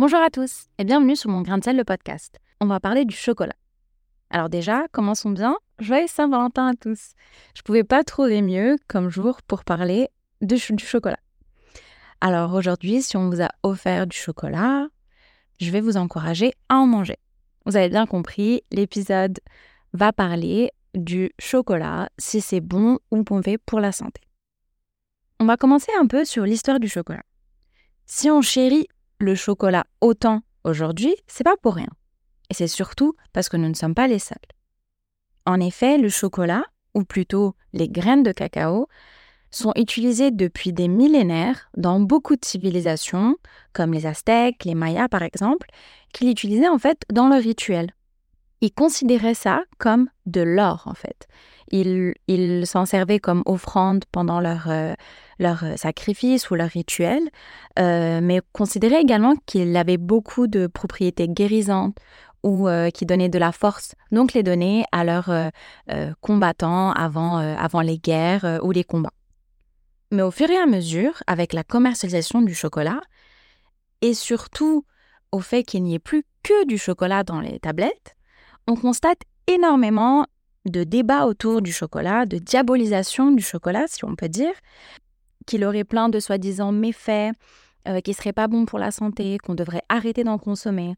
Bonjour à tous et bienvenue sur mon grain de sel le podcast. On va parler du chocolat. Alors déjà, commençons bien. Joyeux Saint-Valentin à tous. Je pouvais pas trouver mieux comme jour pour parler du chocolat. Alors aujourd'hui, si on vous a offert du chocolat, je vais vous encourager à en manger. Vous avez bien compris, l'épisode va parler du chocolat, si c'est bon ou mauvais pour la santé. On va commencer un peu sur l'histoire du chocolat. Si on chérit le chocolat autant aujourd'hui, c'est pas pour rien. Et c'est surtout parce que nous ne sommes pas les seuls. En effet, le chocolat, ou plutôt les graines de cacao, sont utilisées depuis des millénaires dans beaucoup de civilisations, comme les Aztèques, les Mayas par exemple, qui l'utilisaient en fait dans leur rituel. Ils considéraient ça comme de l'or en fait. Ils s'en servaient comme offrande pendant leur, euh, leur euh, sacrifice ou leur rituel, euh, mais considéraient également qu'il avait beaucoup de propriétés guérisantes ou qui donnaient de la force, donc les donner à leurs combattants avant, avant les guerres ou les combats. Mais au fur et à mesure, avec la commercialisation du chocolat, et surtout au fait qu'il n'y ait plus que du chocolat dans les tablettes, on constate énormément de débats autour du chocolat, de diabolisation du chocolat, si on peut dire, qu'il aurait plein de soi-disant méfaits, euh, qui ne seraient pas bons pour la santé, qu'on devrait arrêter d'en consommer.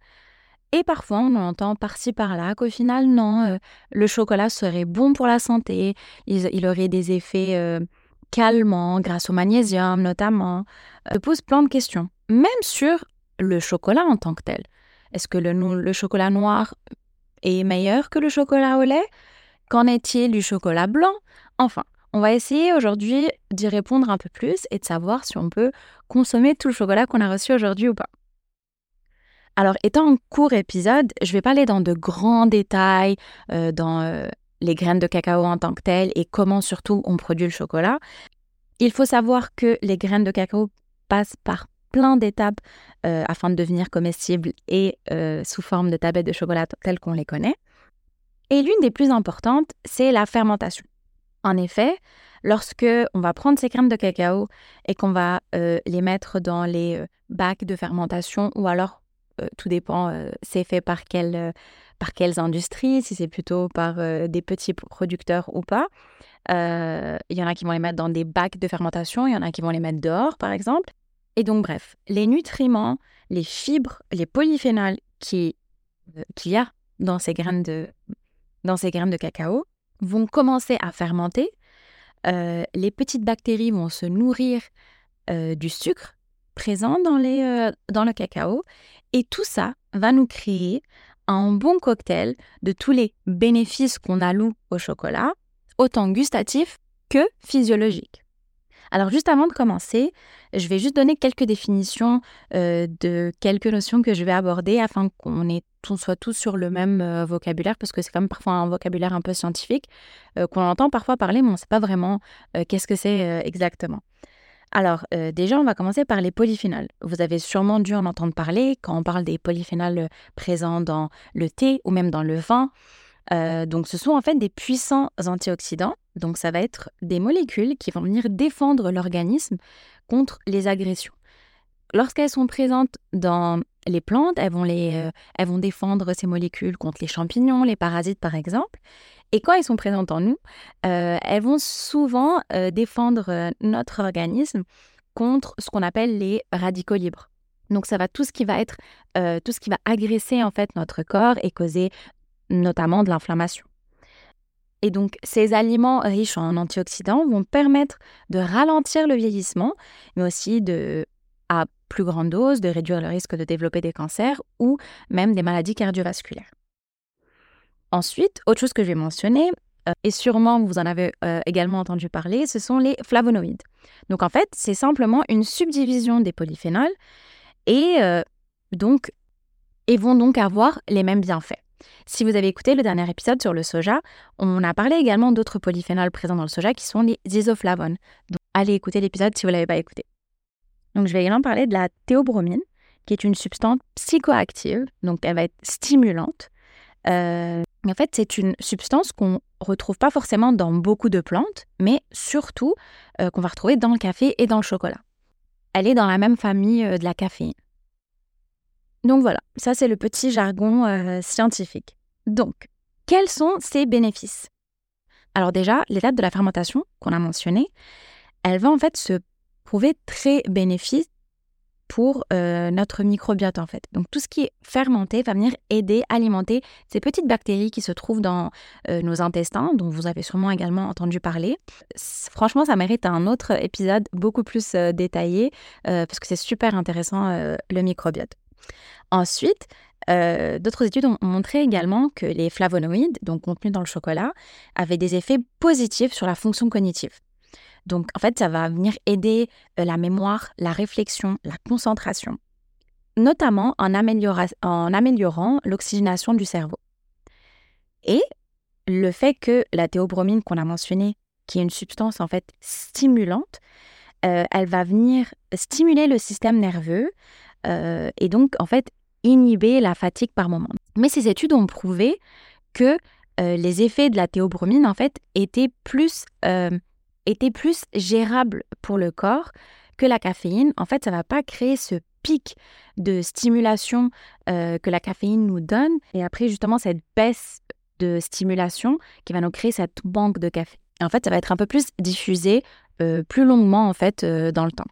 Et parfois, on entend par-ci par-là qu'au final, non, euh, le chocolat serait bon pour la santé, il, aurait des effets euh, calmants grâce au magnésium notamment. Se pose plein de questions, même sur le chocolat en tant que tel. Est-ce que le chocolat noir est meilleur que le chocolat au lait? Qu'en est-il du chocolat blanc? Enfin, on va essayer aujourd'hui d'y répondre un peu plus et de savoir si on peut consommer tout le chocolat qu'on a reçu aujourd'hui ou pas. Alors, étant un court épisode, je vais pas aller dans de grands détails euh, dans euh, les graines de cacao en tant que telles et comment surtout on produit le chocolat. Il faut savoir que les graines de cacao passent par plein d'étapes euh, afin de devenir comestibles et sous forme de tablettes de chocolat telles qu'on les connaît. Et l'une des plus importantes, c'est la fermentation. En effet, lorsque on va prendre ces crèmes de cacao et qu'on va euh, les mettre dans les euh, bacs de fermentation, ou alors euh, tout dépend, c'est fait par, par quelles industries, si c'est plutôt par des petits producteurs ou pas. Il y en a qui vont les mettre dans des bacs de fermentation, il y en a qui vont les mettre dehors, par exemple. Et donc, bref, les nutriments, les fibres, les polyphénols qu'il y a dans ces graines de, dans ces graines de cacao vont commencer à fermenter. Euh, les petites bactéries vont se nourrir euh, du sucre présent dans, euh, dans le cacao. Et tout ça va nous créer un bon cocktail de tous les bénéfices qu'on alloue au chocolat, autant gustatifs que physiologiques. Alors juste avant de commencer, je vais juste donner quelques définitions euh, de quelques notions que je vais aborder afin qu'on soit tous sur le même euh, vocabulaire, parce que c'est quand même parfois un vocabulaire un peu scientifique, euh, qu'on entend parfois parler, mais on ne sait pas vraiment qu'est-ce que c'est exactement. Alors, déjà, on va commencer par les polyphénols. Vous avez sûrement dû en entendre parler quand on parle des polyphénols présents dans le thé ou même dans le vin. Euh, donc, ce sont en fait des puissants antioxydants. Donc, ça va être des molécules qui vont venir défendre l'organisme contre les agressions. Lorsqu'elles sont présentes dans les plantes, elles vont, les, euh, elles vont défendre ces molécules contre les champignons, les parasites par exemple. Et quand elles sont présentes en nous, euh, elles vont souvent défendre notre organisme contre ce qu'on appelle les radicaux libres. Donc ça va tout ce qui va être tout ce qui va agresser en fait notre corps et causer notamment de l'inflammation. Et donc, ces aliments riches en antioxydants vont permettre de ralentir le vieillissement, mais aussi à plus grande dose, de réduire le risque de développer des cancers ou même des maladies cardiovasculaires. Ensuite, autre chose que je vais mentionner, euh, et sûrement vous en avez euh, également entendu parler, ce sont les flavonoïdes. Donc en fait, c'est simplement une subdivision des polyphénols et euh, donc et vont donc avoir les mêmes bienfaits. Si vous avez écouté le dernier épisode sur le soja, on a parlé également d'autres polyphénols présents dans le soja qui sont les isoflavones. Donc allez écouter l'épisode si vous ne l'avez pas écouté. Donc je vais également parler de la théobromine, qui est une substance psychoactive, donc elle va être stimulante. Euh, en fait, c'est une substance qu'on retrouve pas forcément dans beaucoup de plantes, mais surtout euh, qu'on va retrouver dans le café et dans le chocolat. Elle est dans la même famille euh, de la caféine. Donc voilà, ça c'est le petit jargon euh, scientifique. Donc, quels sont ces bénéfices? Alors déjà, l'étape de la fermentation qu'on a mentionnée, elle va en fait se prouver très bénéfique pour euh, notre microbiote en fait. Donc tout ce qui est fermenté va venir aider, alimenter ces petites bactéries qui se trouvent dans euh, nos intestins, dont vous avez sûrement également entendu parler. Franchement, ça mérite un autre épisode beaucoup plus détaillé parce que c'est super intéressant le microbiote. Ensuite, d'autres études ont montré également que les flavonoïdes, donc contenus dans le chocolat, avaient des effets positifs sur la fonction cognitive. Donc, en fait, ça va venir aider euh, la mémoire, la réflexion, la concentration, notamment en, en améliorant l'oxygénation du cerveau. Et le fait que la théobromine qu'on a mentionnée, qui est une substance en fait stimulante, euh, elle va venir stimuler le système nerveux euh, et donc en fait inhiber la fatigue par moment. Mais ces études ont prouvé que les effets de la théobromine en fait étaient plus était plus gérable pour le corps que la caféine. En fait, ça ne va pas créer ce pic de stimulation euh, que la caféine nous donne. Et après, justement, cette baisse de stimulation qui va nous créer cette banque de café. en fait, ça va être un peu plus diffusé euh, plus longuement, en fait, euh, dans le temps.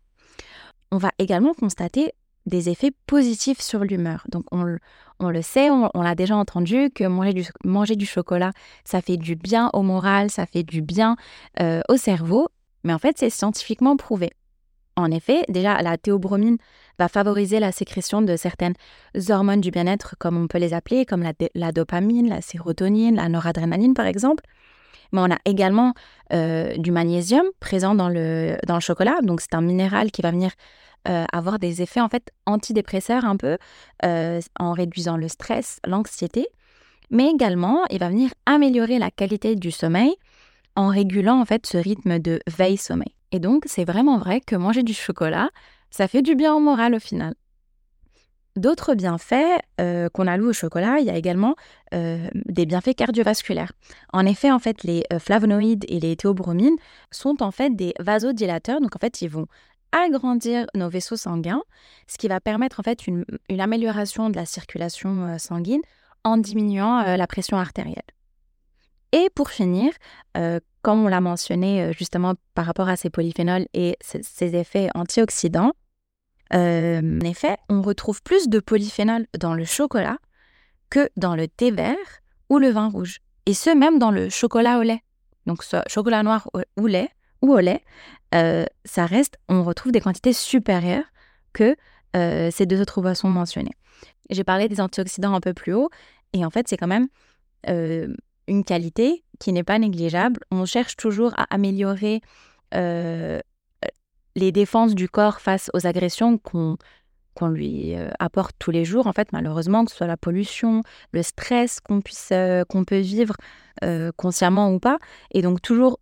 On va également constater des effets positifs sur l'humeur. Donc on, le sait, on, l'a déjà entendu, que manger du, chocolat, ça fait du bien au moral, ça fait du bien euh, au cerveau, mais en fait c'est scientifiquement prouvé. En effet, déjà la théobromine va favoriser la sécrétion de certaines hormones du bien-être, comme on peut les appeler, comme la, dopamine, la sérotonine, la noradrénaline par exemple. Mais on a également euh, du magnésium présent dans le, dans le chocolat, donc c'est un minéral qui va venir euh, avoir des effets en fait antidépresseurs un peu euh, en réduisant le stress, l'anxiété, mais également il va venir améliorer la qualité du sommeil en régulant en fait ce rythme de veille-sommeil. Et donc c'est vraiment vrai que manger du chocolat, ça fait du bien au moral au final. D'autres bienfaits euh, qu'on alloue au chocolat, il y a également des bienfaits cardiovasculaires. En effet, en fait, les flavonoïdes et les théobromines sont en fait des vasodilateurs, donc en fait, ils vont agrandir nos vaisseaux sanguins, ce qui va permettre en fait une, amélioration de la circulation euh, sanguine en diminuant euh, la pression artérielle. Et pour finir, euh, comme on l'a mentionné justement par rapport à ces polyphénols et ces effets antioxydants, en effet, on retrouve plus de polyphénols dans le chocolat que dans le thé vert ou le vin rouge. Et ce, même dans le chocolat au lait. Donc, chocolat noir ou lait, ou au lait, euh, ça reste, on retrouve des quantités supérieures que euh, ces deux autres boissons mentionnées. J'ai parlé des antioxydants un peu plus haut, et en fait, c'est quand même euh, une qualité qui n'est pas négligeable. On cherche toujours à améliorer les défenses du corps face aux agressions qu'on lui apporte tous les jours, en fait, malheureusement, que ce soit la pollution, le stress qu'on qu'on peut vivre consciemment ou pas, et donc toujours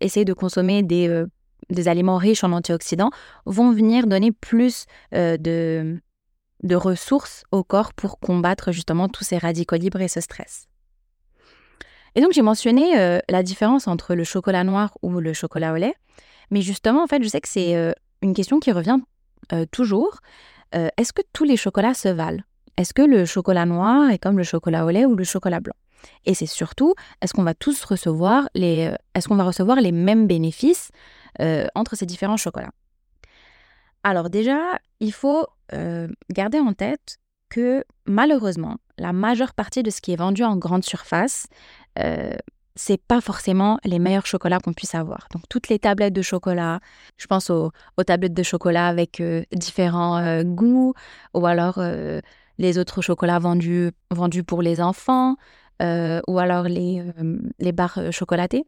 essayer de consommer des, des aliments riches en antioxydants vont venir donner plus de, de ressources au corps pour combattre justement tous ces radicaux libres et ce stress. Et donc j'ai mentionné la différence entre le chocolat noir ou le chocolat au lait, mais justement en fait je sais que c'est une question qui revient toujours. Euh, est-ce que tous les chocolats se valent? Est-ce que le chocolat noir est comme le chocolat au lait ou le chocolat blanc? Et c'est surtout, est-ce qu'on va tous recevoir les, euh, est-ce qu'on va recevoir les mêmes bénéfices euh, entre ces différents chocolats Alors déjà, il faut garder en tête que malheureusement, la majeure partie de ce qui est vendu en grande surface c'est pas forcément les meilleurs chocolats qu'on puisse avoir. Donc toutes les tablettes de chocolat, je pense aux, tablettes de chocolat avec euh, différents euh, goûts, ou alors euh, les autres chocolats vendus, vendus pour les enfants, ou alors les, les barres chocolatées.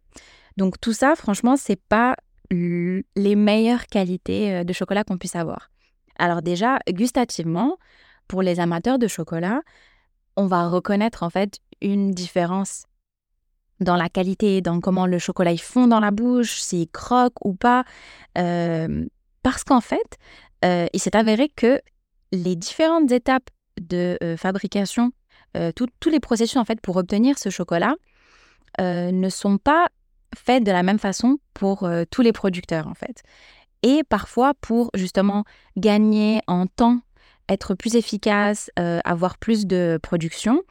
Donc tout ça, franchement, c'est pas les meilleures qualités de chocolat qu'on puisse avoir. Alors déjà, gustativement, pour les amateurs de chocolat, on va reconnaître en fait une différence dans la qualité, dans comment le chocolat fond dans la bouche, s'il croque ou pas. Euh, parce qu'en fait, euh, il s'est avéré que les différentes étapes de euh, fabrication, tous les processus en fait pour obtenir ce chocolat ne sont pas faits de la même façon pour tous les producteurs en fait. Et parfois pour justement gagner en temps être plus efficace, avoir plus de production,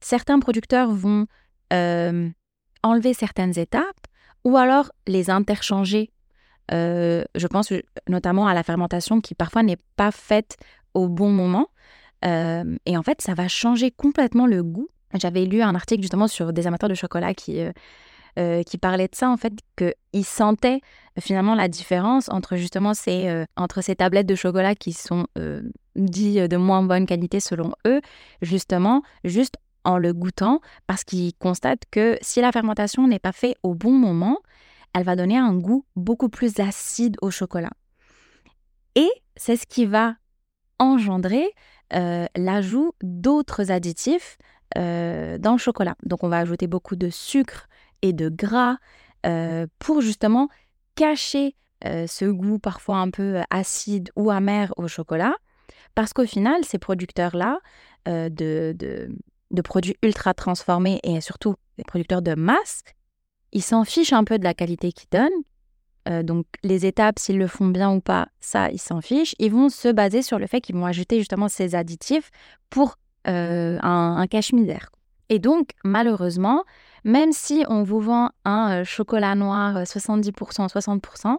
certains producteurs vont enlever certaines étapes ou alors les interchanger. je pense notamment à la fermentation qui parfois n'est pas faite au bon moment. et en fait, ça va changer complètement le goût. J'avais lu un article justement sur des amateurs de chocolat qui, qui parlait de ça, en fait, qu'ils sentaient finalement la différence entre justement ces, entre ces tablettes de chocolat qui sont dites de moins bonne qualité selon eux, justement, juste en le goûtant, parce qu'ils constatent que si la fermentation n'est pas faite au bon moment, elle va donner un goût beaucoup plus acide au chocolat. Et c'est ce qui va engendrer l'ajout d'autres additifs dans le chocolat. Donc on va ajouter beaucoup de sucre et de gras pour justement cacher ce goût parfois un peu acide ou amer au chocolat. Parce qu'au final, ces producteurs-là de, de, produits ultra transformés et surtout des producteurs de masse, ils s'en fichent un peu de la qualité qu'ils donnent. donc les étapes, s'ils le font bien ou pas, ça, ils s'en fichent. Ils vont se baser sur le fait qu'ils vont ajouter justement ces additifs pour un, un cache-misère. Et donc, malheureusement, même si on vous vend un chocolat noir 70%, 60%,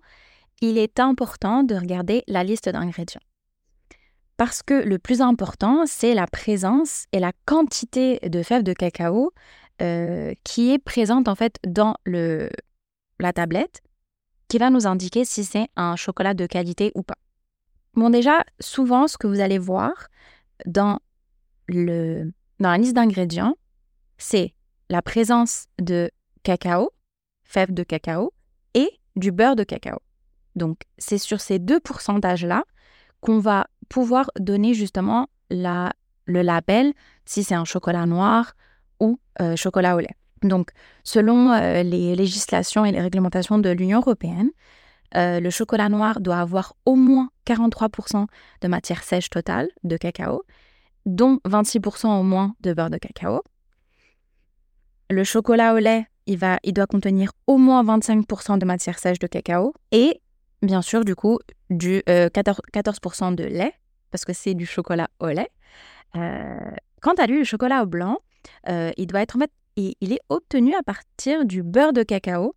il est important de regarder la liste d'ingrédients. Parce que le plus important, c'est la présence et la quantité de fèves de cacao qui est présente en fait dans le, la tablette, qui va nous indiquer si c'est un chocolat de qualité ou pas. Bon, déjà, souvent, ce que vous allez voir dans, le, dans la liste d'ingrédients, c'est la présence de cacao, fèves de cacao, et du beurre de cacao. Donc, c'est sur ces deux pourcentages-là qu'on va pouvoir donner justement la, le label si c'est un chocolat noir ou euh, chocolat au lait. Donc, selon euh, les législations et les réglementations de l'Union européenne, euh, le chocolat noir doit avoir au moins 43% de matière sèche totale de cacao, dont 26% au moins de beurre de cacao. Le chocolat au lait, il, va, il doit contenir au moins 25% de matière sèche de cacao et bien sûr du coup du 14%, euh, de lait parce que c'est du chocolat au lait. Euh, quant à lui, le chocolat au blanc, euh, il doit être en fait, il, est obtenu à partir du beurre de cacao,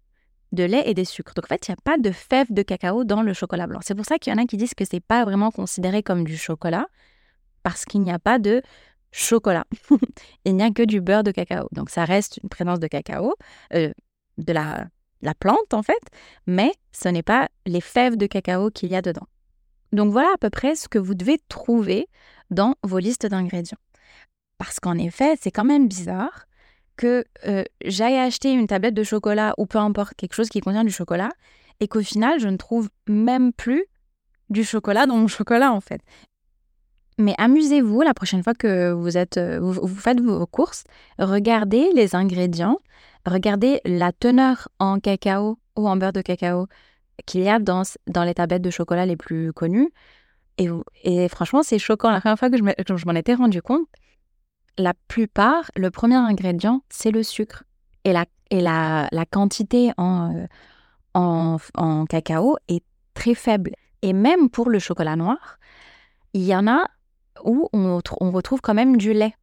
de lait et des sucres. Donc en fait, il n'y a pas de fèves de cacao dans le chocolat blanc. C'est pour ça qu'il y en a qui disent que c'est pas vraiment considéré comme du chocolat parce qu'il n'y a pas de chocolat. Il n'y a que du beurre de cacao. Donc ça reste une présence de cacao, euh, de la, la plante en fait, mais ce n'est pas les fèves de cacao qu'il y a dedans. Donc voilà à peu près ce que vous devez trouver dans vos listes d'ingrédients. Parce qu'en effet, c'est quand même bizarre que euh, j'aille acheter une tablette de chocolat ou peu importe quelque chose qui contient du chocolat et qu'au final, je ne trouve même plus du chocolat dans mon chocolat en fait. Mais amusez-vous la prochaine fois que vous, êtes, euh, vous, faites vos courses, regardez les ingrédients, regardez la teneur en cacao ou en beurre de cacao qu'il y a dans, dans les tablettes de chocolat les plus connues. Et, franchement, c'est choquant. La première fois que je m'en étais rendu compte, la plupart, le premier ingrédient, c'est le sucre. Et la, et la, la quantité en, euh, en cacao est très faible. Et même pour le chocolat noir, il y en a où on, retrouve quand même du lait.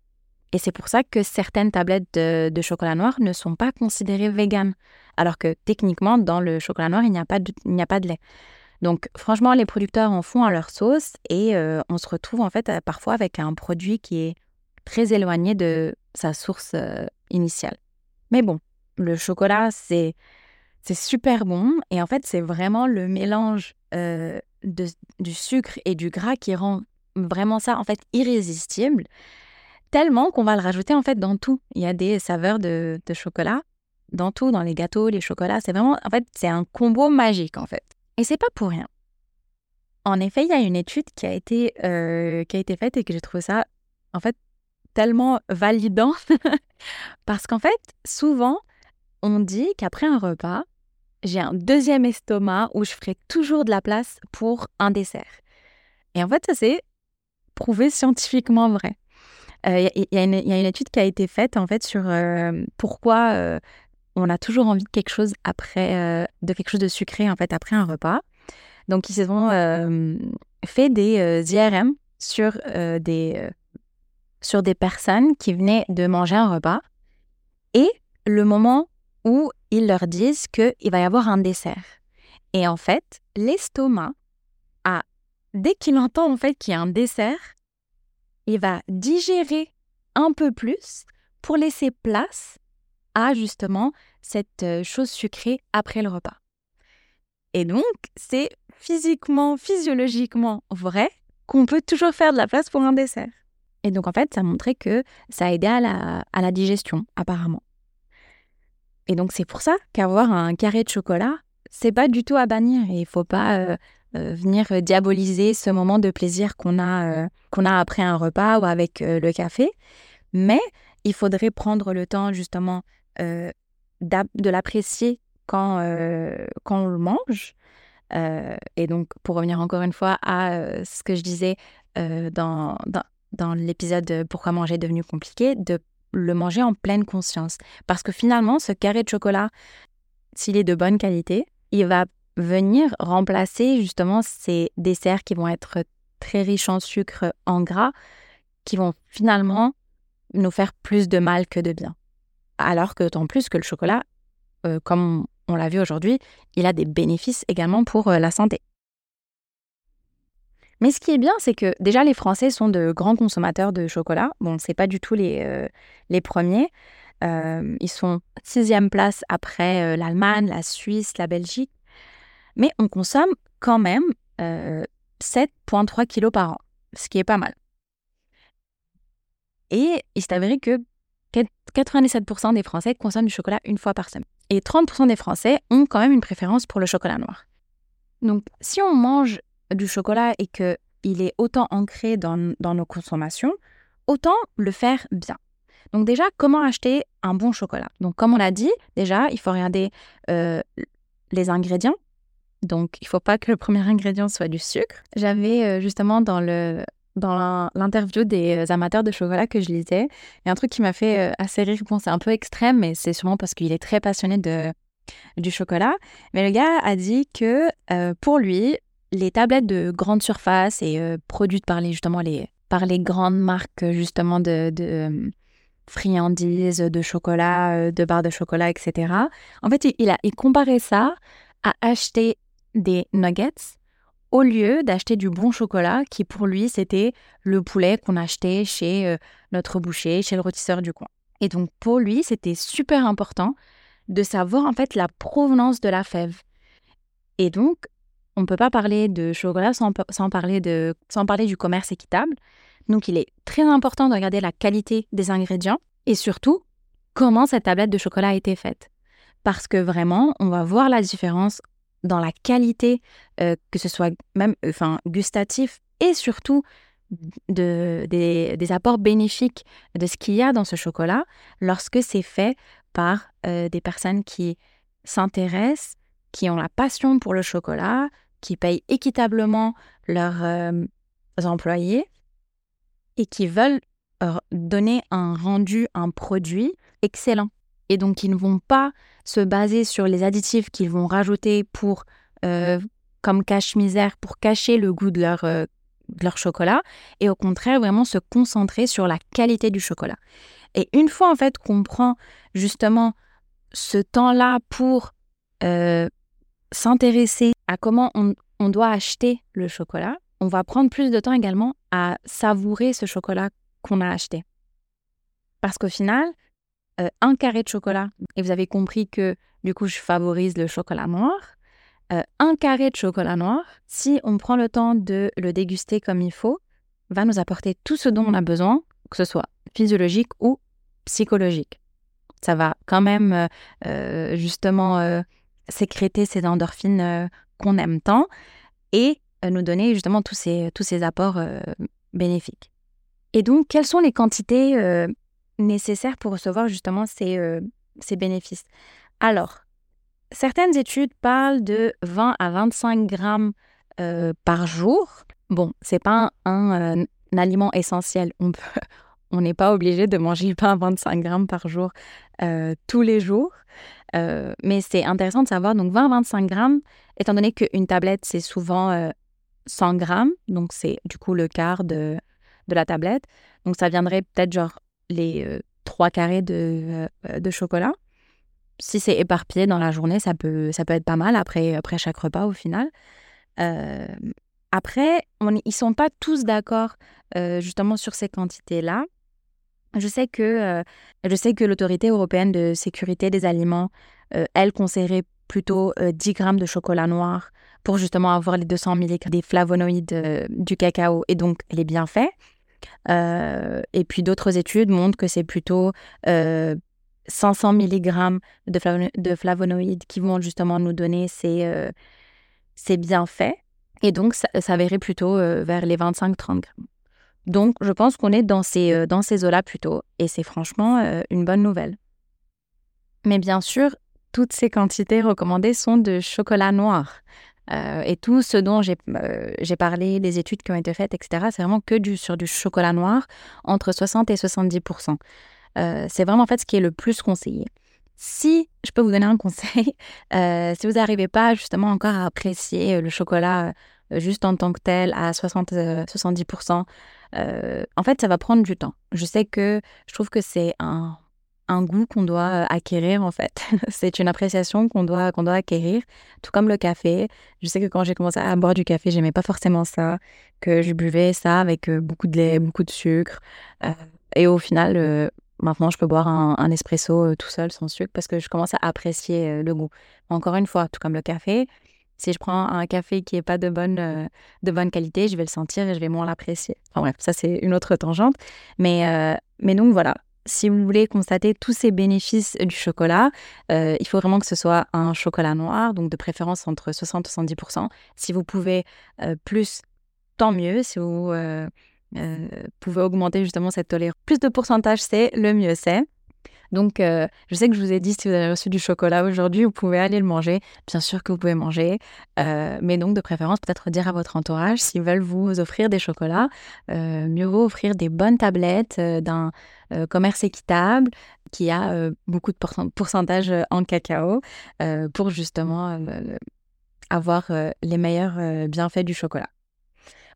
Et c'est pour ça que certaines tablettes de, chocolat noir ne sont pas considérées véganes, alors que techniquement, dans le chocolat noir, il n'y a, pas de, lait. Donc franchement, les producteurs en font à leur sauce et euh, on se retrouve en fait parfois avec un produit qui est très éloigné de sa source euh, initiale. Mais bon, le chocolat, c'est, c'est super bon et en fait, c'est vraiment le mélange euh, de, du sucre et du gras qui rend vraiment ça en fait irrésistible, tellement qu'on va le rajouter en fait dans tout. Il y a des saveurs de, chocolat dans tout, dans les gâteaux, les chocolats. C'est vraiment, en fait, c'est un combo magique en fait. Et c'est pas pour rien. En effet, il y a une étude qui a été, euh, qui a été faite et que j'ai trouvé ça en fait tellement validant parce qu'en fait, souvent, on dit qu'après un repas, j'ai un deuxième estomac où je ferai toujours de la place pour un dessert. Et en fait, ça c'est prouvé scientifiquement vrai. Il y, y, a une étude qui a été faite en fait sur euh, pourquoi euh, on a toujours envie de quelque chose après, euh, de quelque chose de sucré en fait après un repas. Donc ils ont fait des IRM sur, des, sur des personnes qui venaient de manger un repas et le moment où ils leur disent qu'il va y avoir un dessert. Et en fait, l'estomac dès qu'il entend en fait qu'il y a un dessert, il va digérer un peu plus pour laisser place à justement cette euh, chose sucrée après le repas. Et donc, c'est physiquement, physiologiquement vrai qu'on peut toujours faire de la place pour un dessert. Et donc, en fait, ça montrait que ça aidait à la, à la digestion, apparemment. Et donc, c'est pour ça qu'avoir un carré de chocolat, c'est pas du tout à bannir. Il faut pas euh, venir diaboliser ce moment de plaisir qu'on a, qu'on a après un repas ou avec le café. Mais il faudrait prendre le temps justement euh, de l'apprécier quand, euh, quand on le mange. Euh, et donc, pour revenir encore une fois à ce que je disais dans, dans, dans l'épisode Pourquoi manger est devenu compliqué, de le manger en pleine conscience. Parce que finalement, ce carré de chocolat, s'il est de bonne qualité, il va venir remplacer justement ces desserts qui vont être très riches en sucre, en gras, qui vont finalement nous faire plus de mal que de bien. Alors que tant plus que le chocolat, euh, comme on l'a vu aujourd'hui, il a des bénéfices également pour euh, la santé. Mais ce qui est bien, c'est que déjà les Français sont de grands consommateurs de chocolat. Bon, c'est pas du tout les, euh, les premiers. ils sont sixième place après l'Allemagne, la Suisse, la Belgique. Mais on consomme quand même 7,3 kilos par an, ce qui est pas mal. Et il s'est avéré que 97% des Français consomment du chocolat une fois par semaine. Et 30% des Français ont quand même une préférence pour le chocolat noir. Donc, si on mange du chocolat et qu'il est autant ancré dans, nos consommations, autant le faire bien. Donc déjà, comment acheter un bon chocolat? Donc comme on l'a dit, déjà, il faut regarder euh, les ingrédients. Donc il ne faut pas que le premier ingrédient soit du sucre. J'avais euh, justement dans le, dans l'interview des euh, amateurs de chocolat que je lisais. Il y a un truc qui m'a fait euh, assez rire. Bon, c'est un peu extrême, mais c'est sûrement parce qu'il est très passionné de, du chocolat. Mais le gars a dit que pour lui, les tablettes de grande surface et produites par les, justement les, par les grandes marques justement de, friandises, de chocolat, de barres de chocolat, etc. En fait, il, a, il ça à acheter des nuggets au lieu d'acheter du bon chocolat qui pour lui c'était le poulet qu'on achetait chez euh, notre boucher, chez le rôtisseur du coin. Et donc pour lui c'était super important de savoir en fait la provenance de la fève. Et donc on ne peut pas parler de chocolat sans, parler de, sans parler du commerce équitable. Donc il est très important de regarder la qualité des ingrédients et surtout comment cette tablette de chocolat a été faite. Parce que vraiment, on va voir la différence dans la qualité, euh, que ce soit même enfin, gustatif et surtout de, des, apports bénéfiques de ce qu'il y a dans ce chocolat lorsque c'est fait par euh, des personnes qui s'intéressent, qui ont la passion pour le chocolat, qui payent équitablement leurs euh, employés et qui veulent donner un rendu, un produit excellent. Et donc, ils ne vont pas se baser sur les additifs qu'ils vont rajouter pour, euh, comme cache-misère, pour cacher le goût de leur, euh, de leur chocolat, et au contraire, vraiment se concentrer sur la qualité du chocolat. Et une fois, en fait, qu'on prend justement ce temps-là pour euh, s'intéresser à comment on, on doit acheter le chocolat, on va prendre plus de temps également à savourer ce chocolat qu'on a acheté. Parce qu'au final, euh, un carré de chocolat, et vous avez compris que du coup je favorise le chocolat noir, euh, un carré de chocolat noir, si on prend le temps de le déguster comme il faut, va nous apporter tout ce dont on a besoin, que ce soit physiologique ou psychologique. Ça va quand même euh, justement sécréter ces endorphines qu'on aime tant et nous donner justement tous ces, tous ces apports bénéfiques. Et donc, quelles sont les quantités nécessaires pour recevoir justement ces, euh, ces bénéfices. Alors, certaines études parlent de 20 à 25 grammes euh, par jour. Bon, c'est pas un, euh, aliment essentiel. On peut, on n'est pas obligé de manger 20 à 25 grammes par jour tous les jours. mais c'est intéressant de savoir, donc 20 à 25 grammes, étant donné qu'une tablette, c'est souvent 100 grammes, donc c'est du coup le quart de, de la tablette. Donc ça viendrait peut-être genre les trois carrés de, de chocolat. Si c'est éparpillé dans la journée, ça peut, ça peut être pas mal après, après chaque repas au final. après, on, ils sont pas tous d'accord justement sur ces quantités-là. Je sais que, que l'autorité européenne de sécurité des aliments, elle conseillerait plutôt 10 grammes de chocolat noir pour justement avoir les 200 mg des flavonoïdes du cacao et donc les bienfaits. Et puis d'autres études montrent que c'est plutôt 500 mg de, flavonoïdes qui vont justement nous donner ces, ces bienfaits. Et donc, ça, ça plutôt vers les 25-30 grammes. Donc, je pense qu'on est dans ces, dans ces eaux-là plutôt. Et c'est franchement une bonne nouvelle. Mais bien sûr, toutes ces quantités recommandées sont de chocolat noir. Et tout ce dont j'ai parlé, les études qui ont été faites, etc., c'est vraiment que du, sur du chocolat noir, entre 60 et 70% C'est vraiment en fait ce qui est le plus conseillé. Si je peux vous donner un conseil, si vous n'arrivez pas justement encore à apprécier le chocolat juste en tant que tel à 60-70%, en fait, ça va prendre du temps. Je sais que je trouve que c'est un un goût qu'on doit acquérir en fait. c'est une appréciation qu'on doit, qu'on doit acquérir, tout comme le café. Je sais que quand j'ai commencé à boire du café, j'aimais pas forcément ça, que je buvais ça avec beaucoup de lait, beaucoup de sucre. et au final, maintenant, je peux boire un, espresso tout seul sans sucre parce que je commence à apprécier le goût. Encore une fois, tout comme le café, si je prends un café qui n'est pas de bonne, de bonne qualité, je vais le sentir et je vais moins l'apprécier. Enfin bref, ça c'est une autre tangente. Mais, mais donc voilà, si vous voulez constater tous ces bénéfices du chocolat, euh, il faut vraiment que ce soit un chocolat noir, donc de préférence entre 60 et 70%. Si vous pouvez euh, plus, tant mieux. Si vous euh, pouvez augmenter justement cette tolérance, plus de pourcentage, c'est le mieux c'est. Donc, euh, je sais que je vous ai dit, si vous avez reçu du chocolat aujourd'hui, vous pouvez aller le manger. Bien sûr que vous pouvez manger, euh, mais donc de préférence, peut-être dire à votre entourage s'ils veulent vous offrir des chocolats. Euh, mieux vaut offrir des bonnes tablettes d'un commerce équitable qui a beaucoup de pourcentage en cacao pour justement avoir les meilleurs bienfaits du chocolat.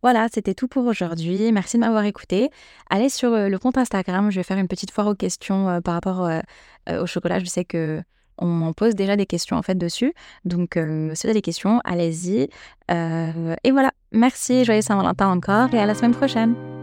Voilà, c'était tout pour aujourd'hui. Merci de m'avoir écouté. Allez sur euh, le compte Instagram, je vais faire une petite foire aux questions euh, par rapport euh, au chocolat. Je sais que on m'en pose déjà des questions en fait dessus. Donc si vous avez des questions, allez-y. et voilà, merci, joyeux Saint-Valentin encore et à la semaine prochaine.